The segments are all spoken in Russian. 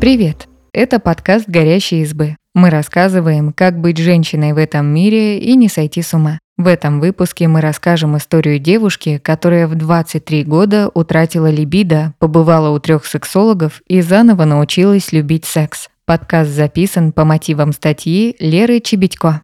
Привет! Это подкаст «Горящие избы». Мы рассказываем, как быть женщиной в этом мире и не сойти с ума. В этом выпуске мы расскажем историю девушки, которая в 23 года утратила либидо, побывала у трех сексологов и заново научилась любить секс. Подкаст записан по мотивам статьи Леры Чебедько.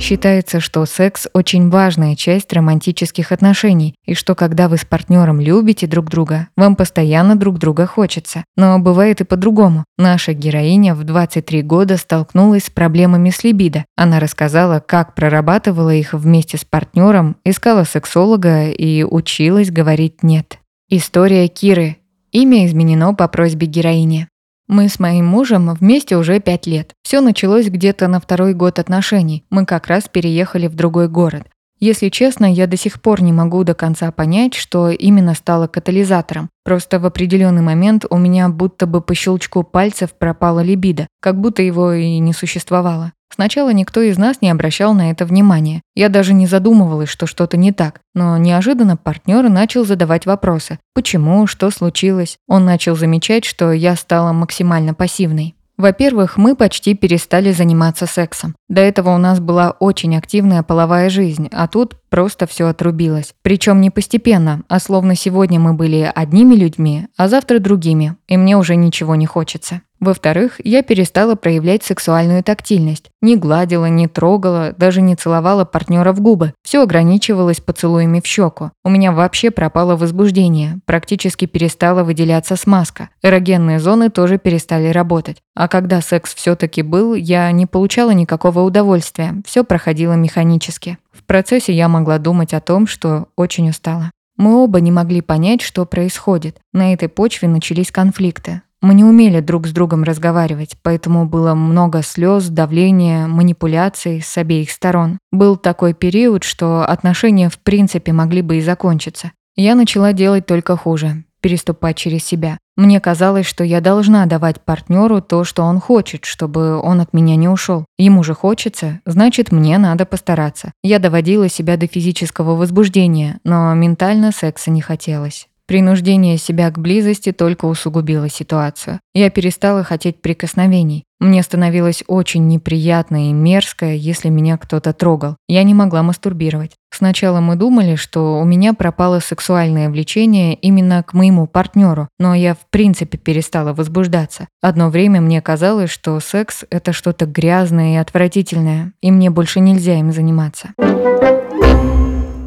Считается, что секс очень важная часть романтических отношений, и что когда вы с партнером любите друг друга, вам постоянно друг друга хочется. Но бывает и по-другому. Наша героиня в 23 года столкнулась с проблемами с либидо. Она рассказала, как прорабатывала их вместе с партнером, искала сексолога и училась говорить «нет». История Киры. Имя изменено по просьбе героини. Мы с моим мужем вместе уже пять лет. Все началось где-то на второй год отношений. Мы как раз переехали в другой город. Если честно, я до сих пор не могу до конца понять, что именно стало катализатором. Просто в определенный момент у меня будто бы по щелчку пальцев пропала либидо, как будто его и не существовало. Сначала никто из нас не обращал на это внимания. Я даже не задумывалась, что что-то не так. Но неожиданно партнер начал задавать вопросы. Почему? Что случилось? Он начал замечать, что я стала максимально пассивной. Во-первых, мы почти перестали заниматься сексом. До этого у нас была очень активная половая жизнь, а тут просто все отрубилось. Причем не постепенно, а словно сегодня мы были одними людьми, а завтра другими, и мне уже ничего не хочется. Во-вторых, я перестала проявлять сексуальную тактильность. Не гладила, не трогала, даже не целовала партнера в губы. Все ограничивалось поцелуями в щеку. У меня вообще пропало возбуждение, практически перестала выделяться смазка. Эрогенные зоны тоже перестали работать. А когда секс все-таки был, я не получала никакого удовольствия. Все проходило механически. В процессе я могла думать о том, что очень устала. Мы оба не могли понять, что происходит. На этой почве начались конфликты. Мы не умели друг с другом разговаривать, поэтому было много слез, давления, манипуляций с обеих сторон. Был такой период, что отношения в принципе могли бы и закончиться. Я начала делать только хуже, переступать через себя. Мне казалось, что я должна давать партнеру то, что он хочет, чтобы он от меня не ушел. Ему же хочется, значит, мне надо постараться. Я доводила себя до физического возбуждения, но ментально секса не хотелось. Принуждение себя к близости только усугубило ситуацию. Я перестала хотеть прикосновений. Мне становилось очень неприятно и мерзко, если меня кто-то трогал. Я не могла мастурбировать. Сначала мы думали, что у меня пропало сексуальное влечение именно к моему партнеру, но я в принципе перестала возбуждаться. Одно время мне казалось, что секс – это что-то грязное и отвратительное, и мне больше нельзя им заниматься.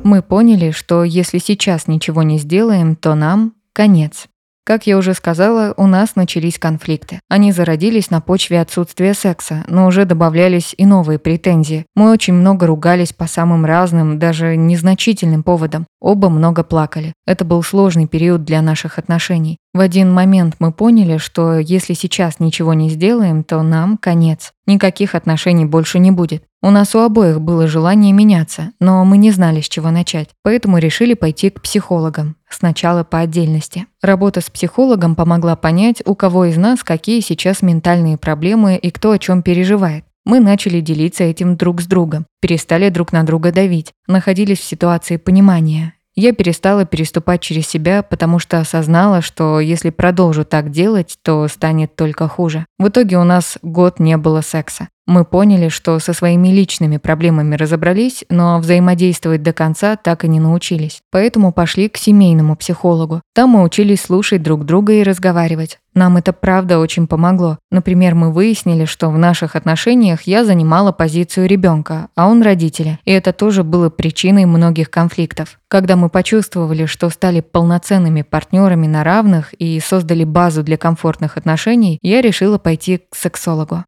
Мы поняли, что если сейчас ничего не сделаем, то нам конец. Как я уже сказала, у нас начались конфликты. Они зародились на почве отсутствия секса, но уже добавлялись и новые претензии. Мы очень много ругались по самым разным, даже незначительным поводам. Оба много плакали. Это был сложный период для наших отношений. В один момент мы поняли, что если сейчас ничего не сделаем, то нам конец. Никаких отношений больше не будет. У нас у обоих было желание меняться, но мы не знали, с чего начать. Поэтому решили пойти к психологам. Сначала по отдельности. Работа с психологом помогла понять, у кого из нас какие сейчас ментальные проблемы и кто о чем переживает. Мы начали делиться этим друг с другом, перестали друг на друга давить, находились в ситуации понимания. Я перестала переступать через себя, потому что осознала, что если продолжу так делать, то станет только хуже. В итоге у нас год не было секса. Мы поняли, что со своими личными проблемами разобрались, но взаимодействовать до конца так и не научились. Поэтому пошли к семейному психологу. Там мы учились слушать друг друга и разговаривать. Нам это правда очень помогло. Например, мы выяснили, что в наших отношениях я занимала позицию ребенка, а он родителя. И это тоже было причиной многих конфликтов. Когда мы почувствовали, что стали полноценными партнерами на равных и создали базу для комфортных отношений, я решила пойти к сексологу.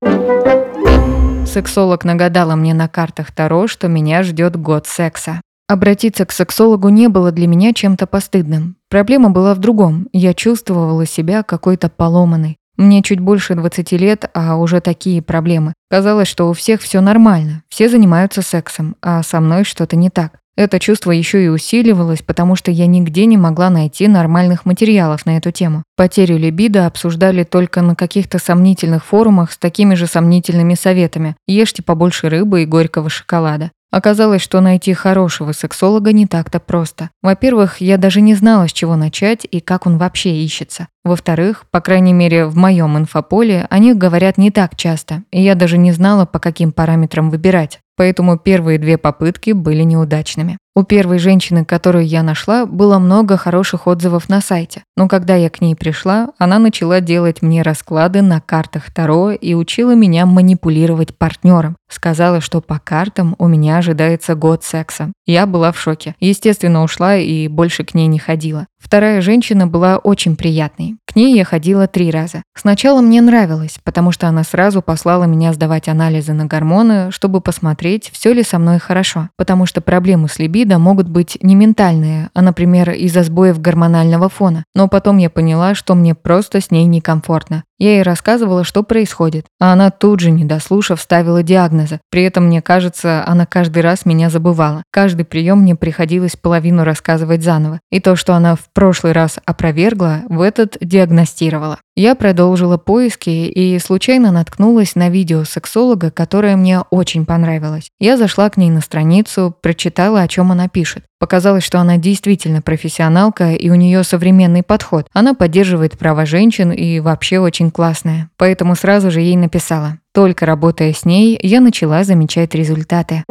Сексолог нагадала мне на картах Таро, что меня ждет год секса. Обратиться к сексологу не было для меня чем-то постыдным. Проблема была в другом. Я чувствовала себя какой-то поломанной. Мне чуть больше 20 лет, а уже такие проблемы. Казалось, что у всех все нормально, все занимаются сексом, а со мной что-то не так. Это чувство еще и усиливалось, потому что я нигде не могла найти нормальных материалов на эту тему. Потерю либидо обсуждали только на каких-то сомнительных форумах с такими же сомнительными советами. Ешьте побольше рыбы и горького шоколада. Оказалось, что найти хорошего сексолога не так-то просто. Во-первых, я даже не знала, с чего начать и как он вообще ищется. Во-вторых, по крайней мере, в моем инфополе о них говорят не так часто, и я даже не знала, по каким параметрам выбирать. Поэтому первые две попытки были неудачными. У первой женщины, которую я нашла, было много хороших отзывов на сайте. Но когда я к ней пришла, она начала делать мне расклады на картах Таро и учила меня манипулировать партнером. Сказала, что по картам у меня ожидается год секса. Я была в шоке. Естественно, ушла и больше к ней не ходила. Вторая женщина была очень приятной. К ней я ходила три раза. Сначала мне нравилось, потому что она сразу послала меня сдавать анализы на гормоны, чтобы посмотреть, все ли со мной хорошо. Потому что проблемы с либидо вида могут быть не ментальные, а, например, из-за сбоев гормонального фона. Но потом я поняла, что мне просто с ней некомфортно. Я ей рассказывала, что происходит, а она тут же, не дослушав, ставила диагнозы. При этом, мне кажется, она каждый раз меня забывала. Каждый прием мне приходилось половину рассказывать заново. И то, что она в прошлый раз опровергла, в этот диагностировала. Я продолжила поиски и случайно наткнулась на видео сексолога, которое мне очень понравилось. Я зашла к ней на страницу, прочитала, о чем она пишет. Показалось, что она действительно профессионалка и у нее современный подход. Она поддерживает права женщин и вообще очень классная. Поэтому сразу же ей написала. Только работая с ней, я начала замечать результаты.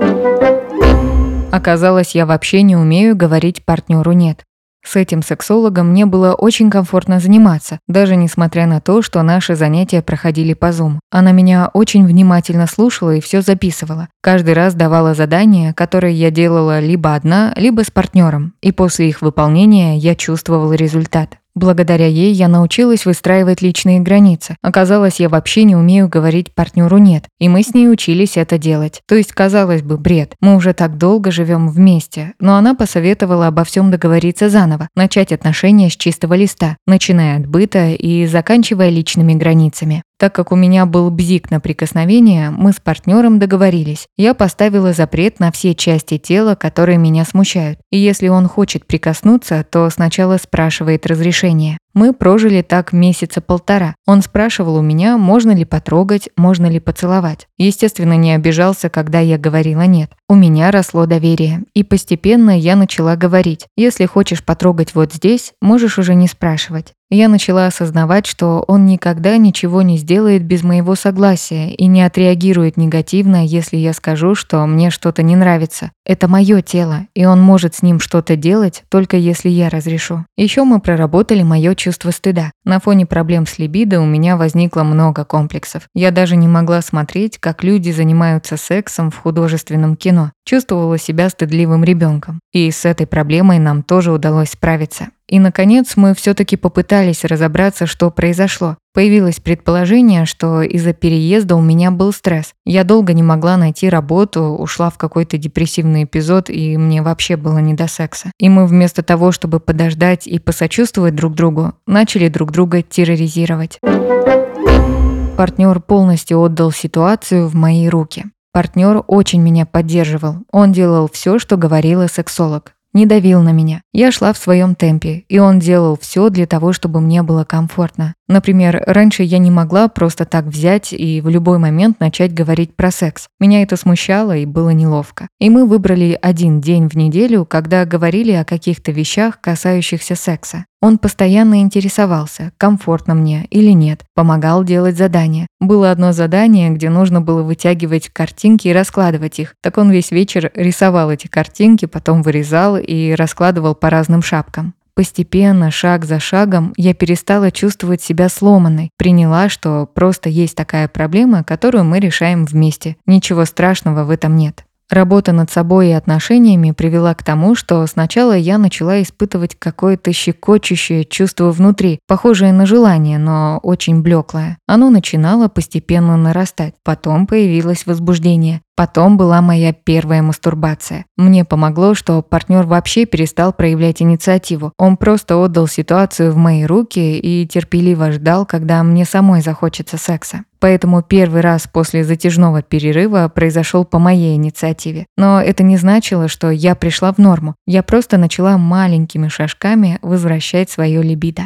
Оказалось, я вообще не умею говорить партнеру «нет». С этим сексологом мне было очень комфортно заниматься, даже несмотря на то, что наши занятия проходили по Zoom. Она меня очень внимательно слушала и все записывала. Каждый раз давала задания, которые я делала либо одна, либо с партнером, и после их выполнения я чувствовала результат. Благодаря ей я научилась выстраивать личные границы. Оказалось, я вообще не умею говорить партнеру «нет», и мы с ней учились это делать. То есть, казалось бы, бред. Мы уже так долго живем вместе, но она посоветовала обо всем договориться заново, начать отношения с чистого листа, начиная от быта и заканчивая личными границами. Так как у меня был бзик на прикосновение, мы с партнером договорились. Я поставила запрет на все части тела, которые меня смущают. И если он хочет прикоснуться, то сначала спрашивает разрешение. Мы прожили так месяца полтора. Он спрашивал у меня, можно ли потрогать, можно ли поцеловать. Естественно, не обижался, когда я говорила нет. У меня росло доверие. И постепенно я начала говорить, если хочешь потрогать вот здесь, можешь уже не спрашивать. Я начала осознавать, что он никогда ничего не сделает без моего согласия и не отреагирует негативно, если я скажу, что мне что-то не нравится. Это мое тело, и он может с ним что-то делать, только если я разрешу. Еще мы проработали мое чувство стыда. На фоне проблем с либидо у меня возникло много комплексов. Я даже не могла смотреть, как люди занимаются сексом в художественном кино. Чувствовала себя стыдливым ребенком. И с этой проблемой нам тоже удалось справиться. И, наконец, мы все-таки попытались разобраться, что произошло. Появилось предположение, что из-за переезда у меня был стресс. Я долго не могла найти работу, ушла в какой-то депрессивный эпизод, и мне вообще было не до секса. И мы вместо того, чтобы подождать и посочувствовать друг другу, начали друг друга терроризировать. Партнер полностью отдал ситуацию в мои руки. Партнер очень меня поддерживал. Он делал все, что говорила сексолог не давил на меня. Я шла в своем темпе, и он делал все для того, чтобы мне было комфортно. Например, раньше я не могла просто так взять и в любой момент начать говорить про секс. Меня это смущало и было неловко. И мы выбрали один день в неделю, когда говорили о каких-то вещах, касающихся секса. Он постоянно интересовался, комфортно мне или нет, помогал делать задания. Было одно задание, где нужно было вытягивать картинки и раскладывать их. Так он весь вечер рисовал эти картинки, потом вырезал и раскладывал по разным шапкам. Постепенно, шаг за шагом, я перестала чувствовать себя сломанной. Приняла, что просто есть такая проблема, которую мы решаем вместе. Ничего страшного в этом нет. Работа над собой и отношениями привела к тому, что сначала я начала испытывать какое-то щекочущее чувство внутри, похожее на желание, но очень блеклое. Оно начинало постепенно нарастать. Потом появилось возбуждение. Потом была моя первая мастурбация. Мне помогло, что партнер вообще перестал проявлять инициативу. Он просто отдал ситуацию в мои руки и терпеливо ждал, когда мне самой захочется секса. Поэтому первый раз после затяжного перерыва произошел по моей инициативе. Но это не значило, что я пришла в норму. Я просто начала маленькими шажками возвращать свое либидо.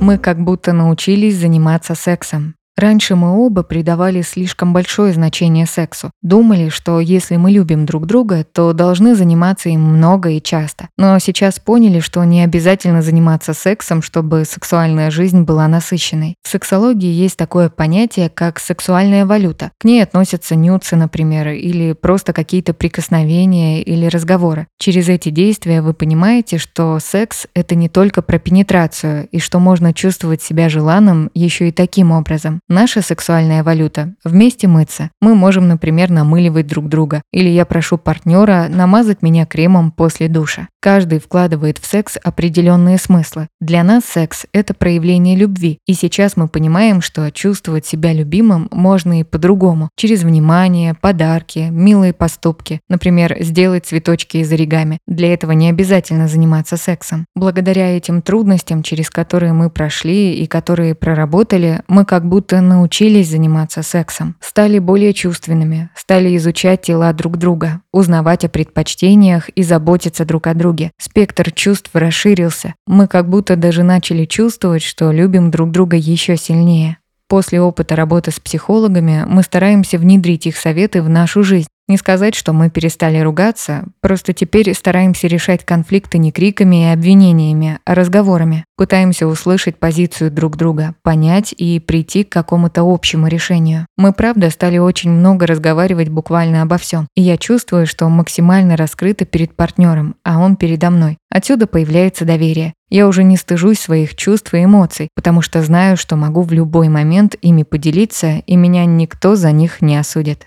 Мы как будто научились заниматься сексом. Раньше мы оба придавали слишком большое значение сексу. Думали, что если мы любим друг друга, то должны заниматься им много и часто. Но сейчас поняли, что не обязательно заниматься сексом, чтобы сексуальная жизнь была насыщенной. В сексологии есть такое понятие, как сексуальная валюта. К ней относятся нюцы, например, или просто какие-то прикосновения или разговоры. Через эти действия вы понимаете, что секс — это не только про пенетрацию, и что можно чувствовать себя желанным еще и таким образом. Наша сексуальная валюта – вместе мыться. Мы можем, например, намыливать друг друга. Или я прошу партнера намазать меня кремом после душа. Каждый вкладывает в секс определенные смыслы. Для нас секс – это проявление любви. И сейчас мы понимаем, что чувствовать себя любимым можно и по-другому. Через внимание, подарки, милые поступки. Например, сделать цветочки из оригами. Для этого не обязательно заниматься сексом. Благодаря этим трудностям, через которые мы прошли и которые проработали, мы как будто научились заниматься сексом, стали более чувственными, стали изучать тела друг друга, узнавать о предпочтениях и заботиться друг о друге. Спектр чувств расширился. Мы как будто даже начали чувствовать, что любим друг друга еще сильнее. После опыта работы с психологами мы стараемся внедрить их советы в нашу жизнь. Не сказать, что мы перестали ругаться, просто теперь стараемся решать конфликты не криками и обвинениями, а разговорами. Пытаемся услышать позицию друг друга, понять и прийти к какому-то общему решению. Мы правда стали очень много разговаривать буквально обо всем. И я чувствую, что максимально раскрыто перед партнером, а он передо мной. Отсюда появляется доверие. Я уже не стыжусь своих чувств и эмоций, потому что знаю, что могу в любой момент ими поделиться, и меня никто за них не осудит.